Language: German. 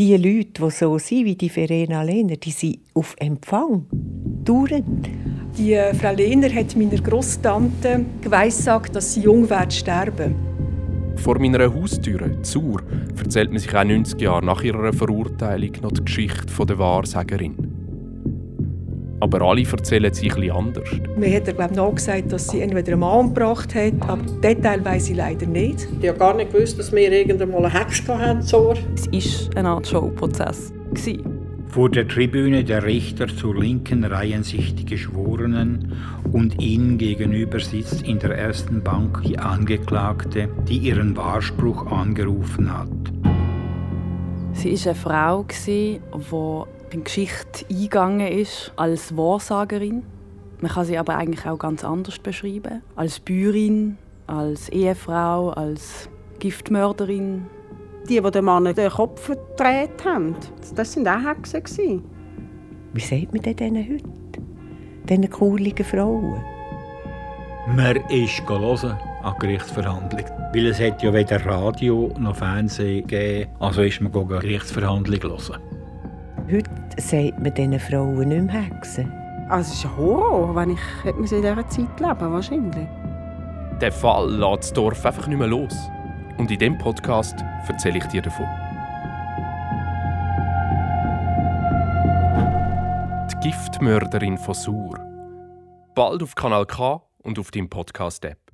Die Leute, die so sind wie die Verena Lehner, die sind auf Empfang. Dauernd. Die äh, Frau Lehner hat meiner Großtante geweissagt, dass sie jung wird sterben. Vor meiner Haustür, Zur, erzählt man sich auch 90 Jahre nach ihrer Verurteilung noch die Geschichte der Wahrsagerin. Aber alle erzählen sie etwas anders. Mir hat er glaube noch gesagt, dass sie entweder einen Mann umgebracht hat, aber Detail weiß ich leider nicht. Ich habe gar nicht gewusst, dass wir irgendwann mal einen Hex hatten. Es war eine Art Showprozess. Vor der Tribüne der Richter zur Linken reihen sich die Geschworenen und ihnen gegenüber sitzt in der ersten Bank die Angeklagte, die ihren Wahrspruch angerufen hat. Sie war eine Frau, die in die Geschichte eingegangen ist als Wahrsagerin. Man kann sie aber eigentlich auch ganz anders beschreiben. Als Bäuerin, als Ehefrau, als Giftmörderin. Die, die dem Mann den Kopf verdreht haben, das waren auch Hexen. Wie sagt man denn denen heute? Diesen coolen Frauen? Man ist hören an Gerichtsverhandlung. Weil es hat ja weder Radio noch Fernsehen gegeben, also ist man eine Gerichtsverhandlung hören. Heute sagt man diesen Frauen nicht mehr Hexen. Also es ist ein Horror, wenn ich in dieser Zeit leben wahrscheinlich. Der Fall lässt das Dorf einfach nicht mehr los. Und in diesem Podcast erzähle ich dir davon. Die Giftmörderin von Sur. Bald auf Kanal K und auf deinem Podcast-App.